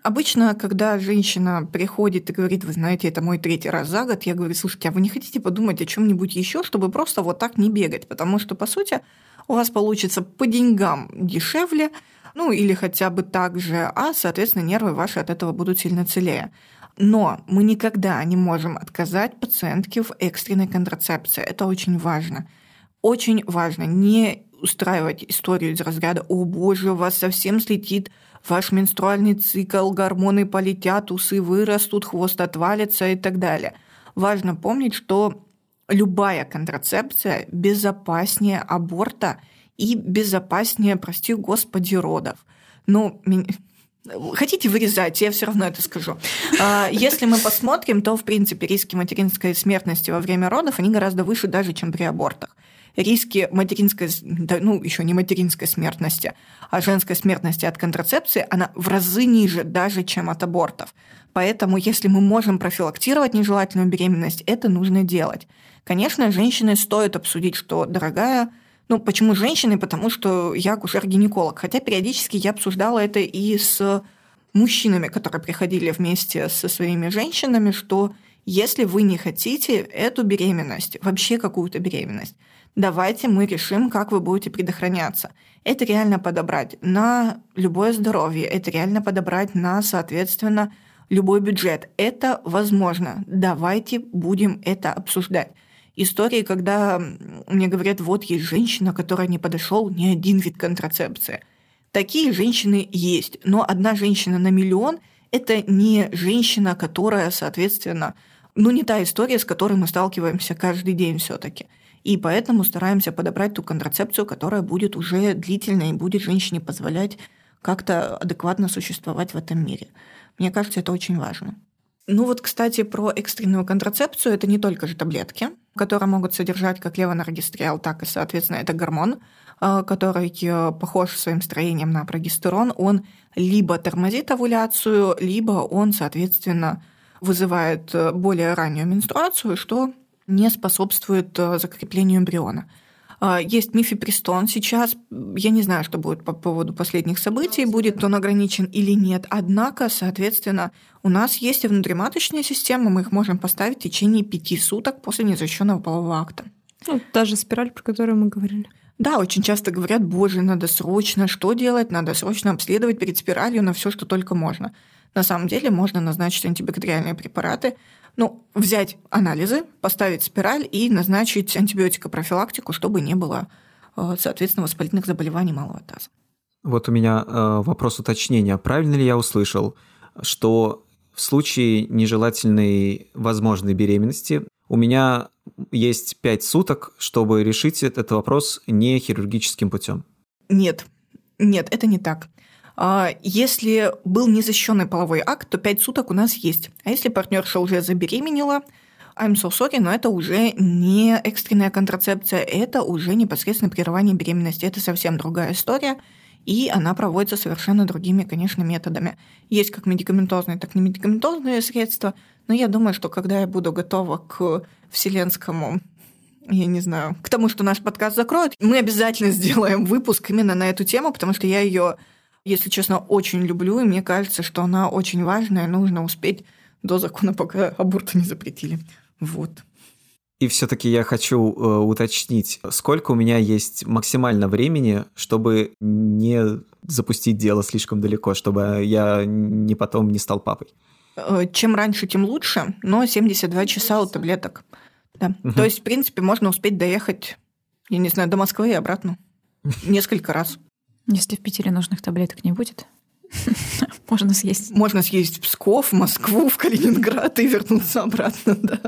Обычно, когда женщина приходит и говорит, вы знаете, это мой третий раз за год, я говорю, слушайте, а вы не хотите подумать о чем-нибудь еще, чтобы просто вот так не бегать? Потому что, по сути, у вас получится по деньгам дешевле, ну или хотя бы так же, а, соответственно, нервы ваши от этого будут сильно целее. Но мы никогда не можем отказать пациентке в экстренной контрацепции. Это очень важно. Очень важно не устраивать историю из разряда «О боже, у вас совсем слетит ваш менструальный цикл, гормоны полетят, усы вырастут, хвост отвалится и так далее. Важно помнить, что любая контрацепция безопаснее аборта и безопаснее, прости господи, родов. Ну, Хотите вырезать, я все равно это скажу. А, если мы посмотрим, то, в принципе, риски материнской смертности во время родов, они гораздо выше даже, чем при абортах риски материнской, ну, еще не материнской смертности, а женской смертности от контрацепции, она в разы ниже даже, чем от абортов. Поэтому, если мы можем профилактировать нежелательную беременность, это нужно делать. Конечно, женщины стоит обсудить, что, дорогая, ну, почему женщины? Потому что я акушер-гинеколог. Хотя периодически я обсуждала это и с мужчинами, которые приходили вместе со своими женщинами, что если вы не хотите эту беременность, вообще какую-то беременность, давайте мы решим, как вы будете предохраняться. Это реально подобрать на любое здоровье, это реально подобрать на, соответственно, любой бюджет. Это возможно. Давайте будем это обсуждать. Истории, когда мне говорят, вот есть женщина, которая не подошел ни один вид контрацепции. Такие женщины есть, но одна женщина на миллион – это не женщина, которая, соответственно, ну не та история, с которой мы сталкиваемся каждый день все-таки. И поэтому стараемся подобрать ту контрацепцию, которая будет уже длительной и будет женщине позволять как-то адекватно существовать в этом мире. Мне кажется, это очень важно. Ну вот, кстати, про экстренную контрацепцию это не только же таблетки, которые могут содержать как левоноргистриал, так и, соответственно, это гормон, э, который э, похож своим строением на прогестерон. Он либо тормозит овуляцию, либо он, соответственно, вызывает э, более раннюю менструацию, что не способствует э, закреплению эмбриона. А, есть мифепристон сейчас. Я не знаю, что будет по поводу последних событий, будет он ограничен или нет. Однако, соответственно, у нас есть и внутриматочная система, мы их можем поставить в течение пяти суток после незащищенного полового акта. Ну, даже спираль, про которую мы говорили. Да, очень часто говорят, боже, надо срочно что делать, надо срочно обследовать перед спиралью на все, что только можно. На самом деле можно назначить антибактериальные препараты, ну, взять анализы, поставить спираль и назначить антибиотикопрофилактику, чтобы не было, э, соответственно, воспалительных заболеваний малого таза. Вот у меня э, вопрос уточнения. Правильно ли я услышал, что в случае нежелательной возможной беременности у меня есть 5 суток, чтобы решить этот вопрос не хирургическим путем? Нет, нет, это не так. А, если был незащищенный половой акт, то 5 суток у нас есть. А если партнерша уже забеременела, I'm so sorry, но это уже не экстренная контрацепция, это уже непосредственно прерывание беременности. Это совсем другая история, и она проводится совершенно другими, конечно, методами. Есть как медикаментозные, так и немедикаментозные средства, но я думаю, что когда я буду готова к вселенскому я не знаю, к тому, что наш подкаст закроют, мы обязательно сделаем выпуск именно на эту тему, потому что я ее если честно, очень люблю, и мне кажется, что она очень важная, нужно успеть до закона, пока аборты не запретили. Вот. И все-таки я хочу э, уточнить, сколько у меня есть максимально времени, чтобы не запустить дело слишком далеко, чтобы я не потом не стал папой. Э, чем раньше, тем лучше, но 72 часа у таблеток. Да. Угу. То есть, в принципе, можно успеть доехать, я не знаю, до Москвы и обратно несколько раз. Если в Питере нужных таблеток не будет, можно съесть. Можно съесть в Псков, в Москву, в Калининград и вернуться обратно, да.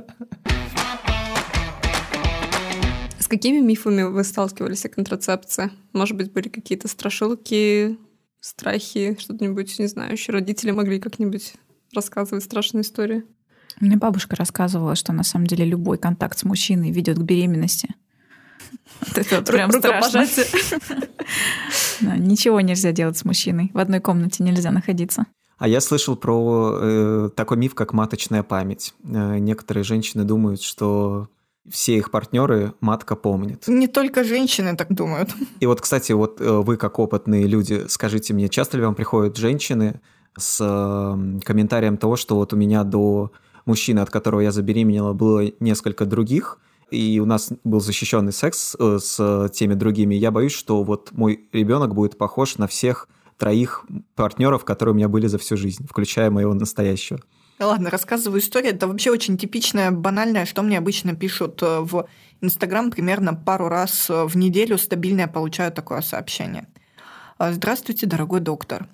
С какими мифами вы сталкивались о контрацепции? Может быть, были какие-то страшилки, страхи, что-нибудь, не знаю, еще родители могли как-нибудь рассказывать страшные истории. Мне бабушка рассказывала, что на самом деле любой контакт с мужчиной ведет к беременности. Это вот прям страшно. Ничего нельзя делать с мужчиной. В одной комнате нельзя находиться. А я слышал про э, такой миф, как маточная память. Э, некоторые женщины думают, что все их партнеры матка помнит. Не только женщины так думают. И вот, кстати, вот э, вы как опытные люди, скажите мне, часто ли вам приходят женщины с э, комментарием того, что вот у меня до мужчины, от которого я забеременела, было несколько других, и у нас был защищенный секс э, с теми другими, я боюсь, что вот мой ребенок будет похож на всех троих партнеров, которые у меня были за всю жизнь, включая моего настоящего. Ладно, рассказываю историю. Это вообще очень типичное, банальное, что мне обычно пишут э, в Инстаграм примерно пару раз э, в неделю стабильно я получаю такое сообщение. Здравствуйте, дорогой доктор.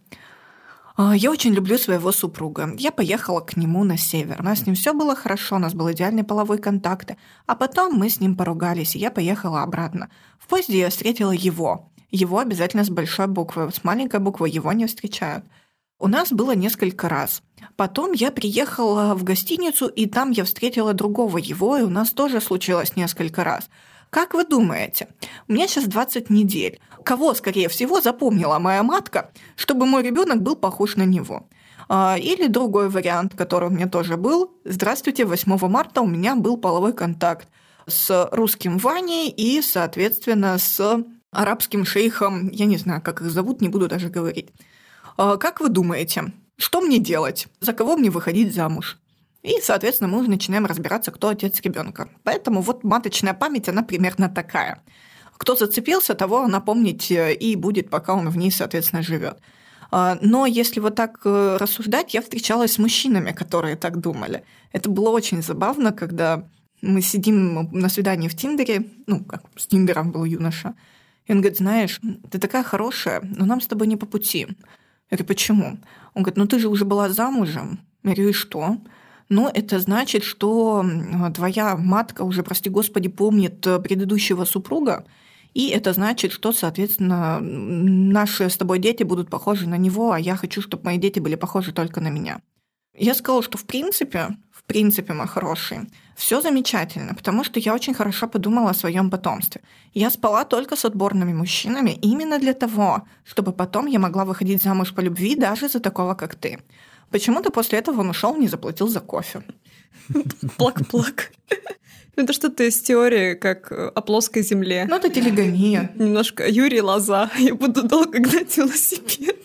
А, я очень люблю своего супруга. Я поехала к нему на север. У нас с ним все было хорошо, у нас был идеальный половой контакт. А потом мы с ним поругались, и я поехала обратно. В поезде я встретила его. Его обязательно с большой буквы. С маленькой буквы его не встречают. У нас было несколько раз. Потом я приехала в гостиницу, и там я встретила другого его, и у нас тоже случилось несколько раз. Как вы думаете, у меня сейчас 20 недель. Кого, скорее всего, запомнила моя матка, чтобы мой ребенок был похож на него? А, или другой вариант, который у меня тоже был. Здравствуйте, 8 марта у меня был половой контакт с русским Ваней и, соответственно, с арабским шейхом. Я не знаю, как их зовут, не буду даже говорить. А, как вы думаете, что мне делать? За кого мне выходить замуж? И, соответственно, мы уже начинаем разбираться, кто отец ребенка. Поэтому вот маточная память, она примерно такая. Кто зацепился, того напомнить э, и будет, пока он в ней, соответственно, живет. А, но если вот так э, рассуждать, я встречалась с мужчинами, которые так думали. Это было очень забавно, когда мы сидим на свидании в Тиндере, ну, как с Тиндером был юноша, и он говорит, знаешь, ты такая хорошая, но нам с тобой не по пути. Я говорю, почему? Он говорит, ну ты же уже была замужем. Я говорю, и что? Но это значит, что твоя матка уже, прости господи, помнит э, предыдущего супруга, и это значит, что, соответственно, наши с тобой дети будут похожи на него, а я хочу, чтобы мои дети были похожи только на меня. Я сказала, что в принципе, в принципе, мой хороший, все замечательно, потому что я очень хорошо подумала о своем потомстве. Я спала только с отборными мужчинами именно для того, чтобы потом я могла выходить замуж по любви даже за такого, как ты. Почему-то после этого он ушел, не заплатил за кофе. Плак-плак. Ну, это что-то из теории, как о плоской земле. Ну, это телегония. Немножко Юрий Лоза. Я буду долго гнать велосипед.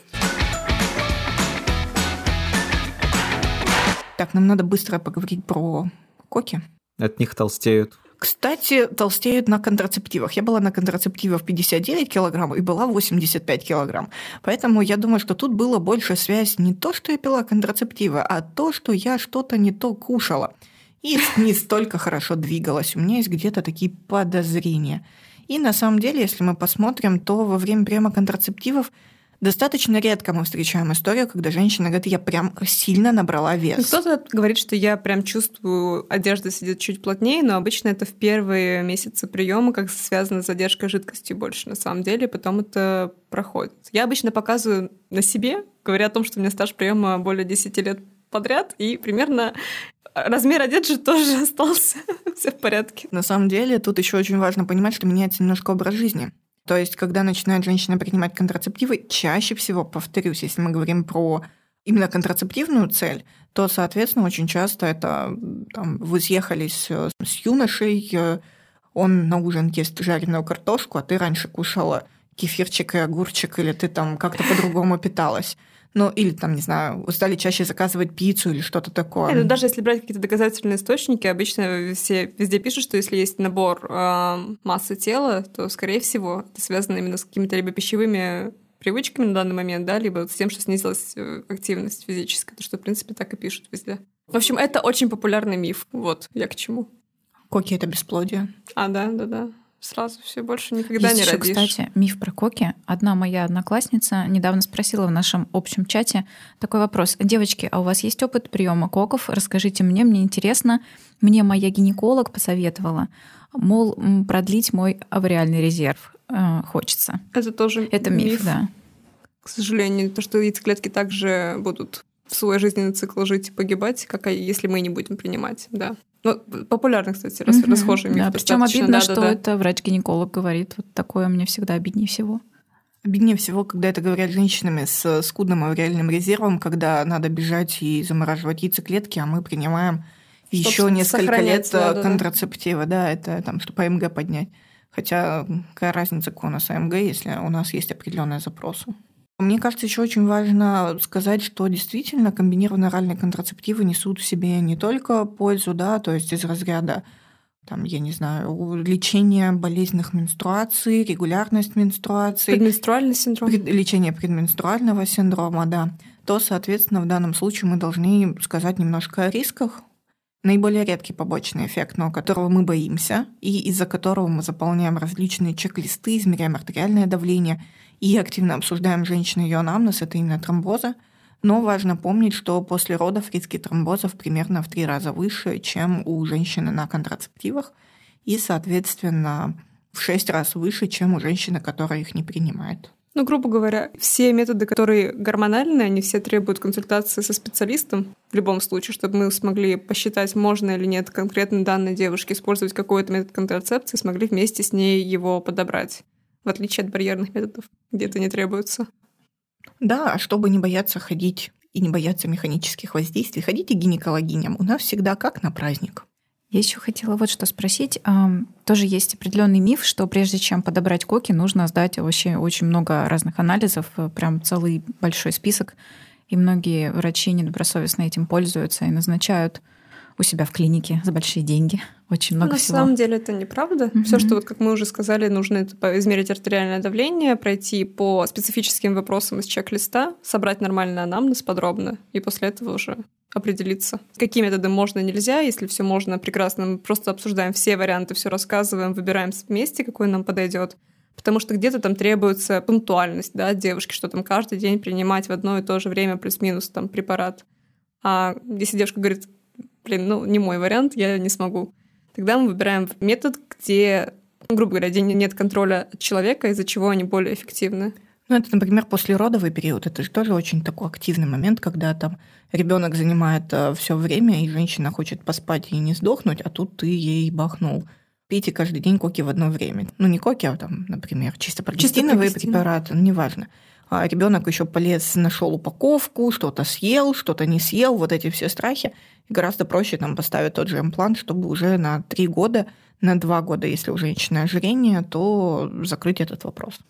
Так, нам надо быстро поговорить про коки. От них толстеют. Кстати, толстеют на контрацептивах. Я была на контрацептивах 59 килограмм и была 85 килограмм. Поэтому я думаю, что тут была больше связь не то, что я пила контрацептивы, а то, что я что-то не то кушала. И не столько хорошо двигалась. У меня есть где-то такие подозрения. И на самом деле, если мы посмотрим, то во время приема контрацептивов Достаточно редко мы встречаем историю, когда женщина говорит, я прям сильно набрала вес. Кто-то говорит, что я прям чувствую, одежда сидит чуть плотнее, но обычно это в первые месяцы приема, как связано с задержкой жидкости больше на самом деле, потом это проходит. Я обычно показываю на себе, говоря о том, что у меня стаж приема более 10 лет подряд, и примерно размер одежды тоже остался. Все в порядке. На самом деле, тут еще очень важно понимать, что меняется немножко образ жизни. То есть, когда начинает женщина принимать контрацептивы, чаще всего, повторюсь, если мы говорим про именно контрацептивную цель, то, соответственно, очень часто это там, вы съехались э, с юношей, э, он на ужин ест жареную картошку, а ты раньше кушала кефирчик и огурчик, или ты там как-то по-другому питалась. Ну, или там, не знаю, стали чаще заказывать пиццу или что-то такое. Ну, даже если брать какие-то доказательные источники, обычно все везде пишут, что если есть набор э, массы тела, то, скорее всего, это связано именно с какими-то либо пищевыми привычками на данный момент, да, либо с тем, что снизилась э, активность физическая, то что, в принципе, так и пишут везде. В общем, это очень популярный миф. Вот, я к чему. Коки — это бесплодие. А, да, да, да сразу все больше никогда Есть не еще, родишь. кстати, миф про коки. Одна моя одноклассница недавно спросила в нашем общем чате такой вопрос. Девочки, а у вас есть опыт приема коков? Расскажите мне, мне интересно. Мне моя гинеколог посоветовала, мол, продлить мой авариальный резерв э, хочется. Это тоже Это миф, миф, да. К сожалению, то, что яйцеклетки также будут свой жизненный цикл жить и погибать, как если мы не будем принимать, да. Ну, популярный, кстати, рас, Мгм. расхожий миф. Да, причем обидно, что да-да-да. это врач-гинеколог говорит. Вот такое мне всегда обиднее всего. Обиднее всего, когда это говорят женщинами с скудным авриальным резервом, когда надо бежать и замораживать яйцеклетки, а мы принимаем Чтоб еще несколько лет э, да-да-да. контрацептива, да, это там, чтобы АМГ поднять. Хотя какая разница, какой у нас АМГ, если у нас есть определенные запросы. Мне кажется, еще очень важно сказать, что действительно комбинированные оральные контрацептивы несут в себе не только пользу, да, то есть из разряда там, я не знаю, лечения болезненных менструаций, регулярность менструаций, Предменструальный синдром. пред- лечение предменструального синдрома, да, то, соответственно, в данном случае мы должны сказать немножко о рисках. Наиболее редкий побочный эффект, но которого мы боимся, и из-за которого мы заполняем различные чек-листы, измеряем артериальное давление и активно обсуждаем женщины ее анамнез, это именно тромбоза. Но важно помнить, что после родов риски тромбозов примерно в три раза выше, чем у женщины на контрацептивах, и, соответственно, в шесть раз выше, чем у женщины, которая их не принимает. Ну, грубо говоря, все методы, которые гормональные, они все требуют консультации со специалистом в любом случае, чтобы мы смогли посчитать, можно или нет конкретно данной девушке использовать какой-то метод контрацепции, смогли вместе с ней его подобрать, в отличие от барьерных методов, где это не требуется. Да, а чтобы не бояться ходить и не бояться механических воздействий, ходите к гинекологиням. У нас всегда как на праздник. Я еще хотела вот что спросить. Тоже есть определенный миф, что прежде чем подобрать коки, нужно сдать вообще очень много разных анализов, э, прям целый большой список. И многие врачи недобросовестно этим пользуются и назначают у себя в клинике за большие деньги. Очень много На всего. самом деле это неправда. Мгм. Все, что, вот, как мы уже сказали, нужно это измерить артериальное давление, пройти по специфическим вопросам из чек-листа, собрать нормальный анамнез подробно, и после этого уже определиться, какие методы можно нельзя. Если все можно, прекрасно, мы просто обсуждаем все варианты, все рассказываем, выбираем вместе, какой нам подойдет. Потому что где-то там требуется пунктуальность, да, девушки, что там каждый день принимать в одно и то же время плюс-минус там препарат. А если девушка говорит, блин, ну не мой вариант, я не смогу, тогда мы выбираем метод, где, ну, грубо говоря, где нет контроля человека, из-за чего они более эффективны. Ну, это, например, послеродовый период. Это же тоже очень такой активный момент, когда там ребенок занимает все время, и женщина хочет поспать и не сдохнуть, а тут ты ей бахнул. Пейте каждый день коки в одно время. Ну, не коки, а там, например, чисто прогестиновые прогестин. препараты, ну, неважно. А ребенок еще полез, нашел упаковку, что-то съел, что-то не съел, вот эти все страхи. И гораздо проще там поставить тот же имплант, чтобы уже на три года, на два года, если у женщины ожирение, то закрыть этот вопрос.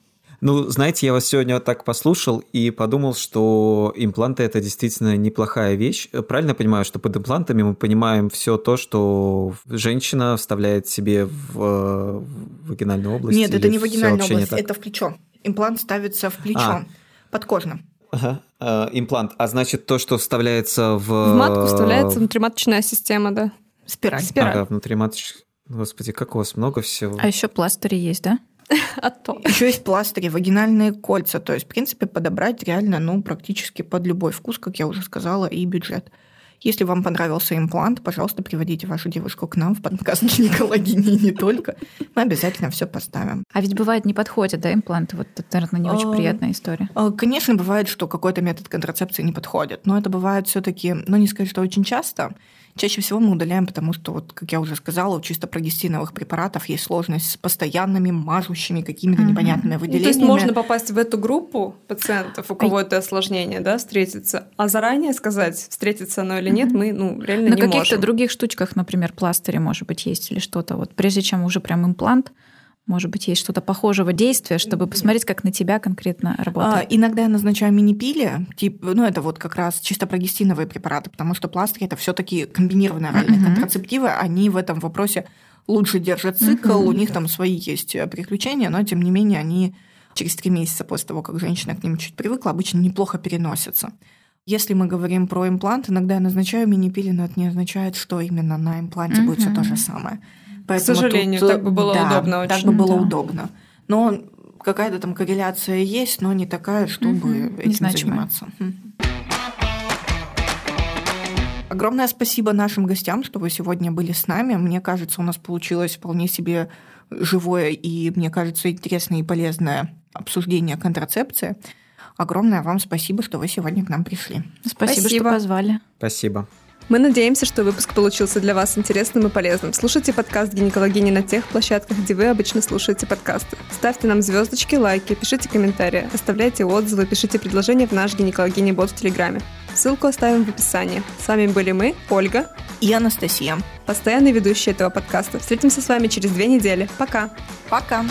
Ну, знаете, я вас сегодня вот так послушал и подумал, что импланты это действительно неплохая вещь. Правильно я понимаю, что под имплантами мы понимаем все то, что женщина вставляет себе в, э, в вагинальную область? Нет, это не вагинальная не область, это в плечо. Имплант ставится в плечо, А. подкожно. Ага. Э, имплант. А значит, то, что вставляется в... В матку вставляется внутриматочная система, да. Спираль. Спираль. Ага, внутри маточки. Господи, как у вас много всего. А еще пластыри есть, да? А то. Еще есть пластыри, вагинальные кольца. То есть, в принципе, подобрать реально, ну, практически под любой вкус, как я уже сказала, и бюджет. Если вам понравился имплант, пожалуйста, приводите вашу девушку к нам в подкаст гинекологини и не только. Мы обязательно все поставим. А ведь бывает не подходят, да, импланты? Вот это, наверное, не очень А, приятная история. А, Конечно, бывает, что какой-то метод контрацепции не подходит, но это бывает все-таки, ну не сказать, что очень часто. Чаще всего мы удаляем, потому что, вот, как я уже сказала, у чисто прогестиновых препаратов есть сложность с постоянными мажущими какими-то Мгм. непонятными Ну, то выделениями. есть можно попасть в эту группу пациентов, у кого это осложнение, да, встретиться. А заранее сказать, встретится оно или нет, мы, ну, реально На не каких-то можем. других штучках, например, пластыри, может быть, есть или что-то. Вот прежде чем уже прям имплант, может быть, есть что-то похожего действия, чтобы посмотреть, как на тебя конкретно А, работает. иногда я назначаю мини-пили, тип, ну это вот как раз чисто прогестиновые препараты, потому что пластыри это все-таки комбинированные оральные Мгм. контрацептивы, они в этом вопросе лучше держат цикл, Мгм. у них там свои есть э, приключения, но тем не менее они через три месяца после того, как женщина к ним чуть привыкла, обычно неплохо переносятся. Если мы говорим про имплант, иногда я назначаю мини-пили, но это не означает, что именно на импланте будет все то же самое. Поэтому сожалению, тут, так бы было да, удобно Так очень, бы было да. удобно. Но какая-то там корреляция есть, но не такая, чтобы Мгм, этим незначимая. заниматься. Огромное спасибо нашим гостям, что вы сегодня были с нами. Мне кажется, у нас получилось вполне себе живое и, мне кажется, интересное и полезное обсуждение контрацепции. огромное вам спасибо, что вы сегодня к нам пришли. Спасибо, Спасибо. что позвали. Спасибо. Мы надеемся, что выпуск получился для вас интересным и полезным. Слушайте подкаст «Гинекологини» на тех площадках, где вы обычно слушаете подкасты. Ставьте нам звездочки, лайки, пишите комментарии, оставляйте отзывы, пишите предложения в наш «Гинекологини-бот» в Телеграме. Ссылку оставим в описании. С вами были мы, Ольга, И Анастасия. постоянный ведущий этого подкаста. Встретимся с вами через две недели. Пока! Пока!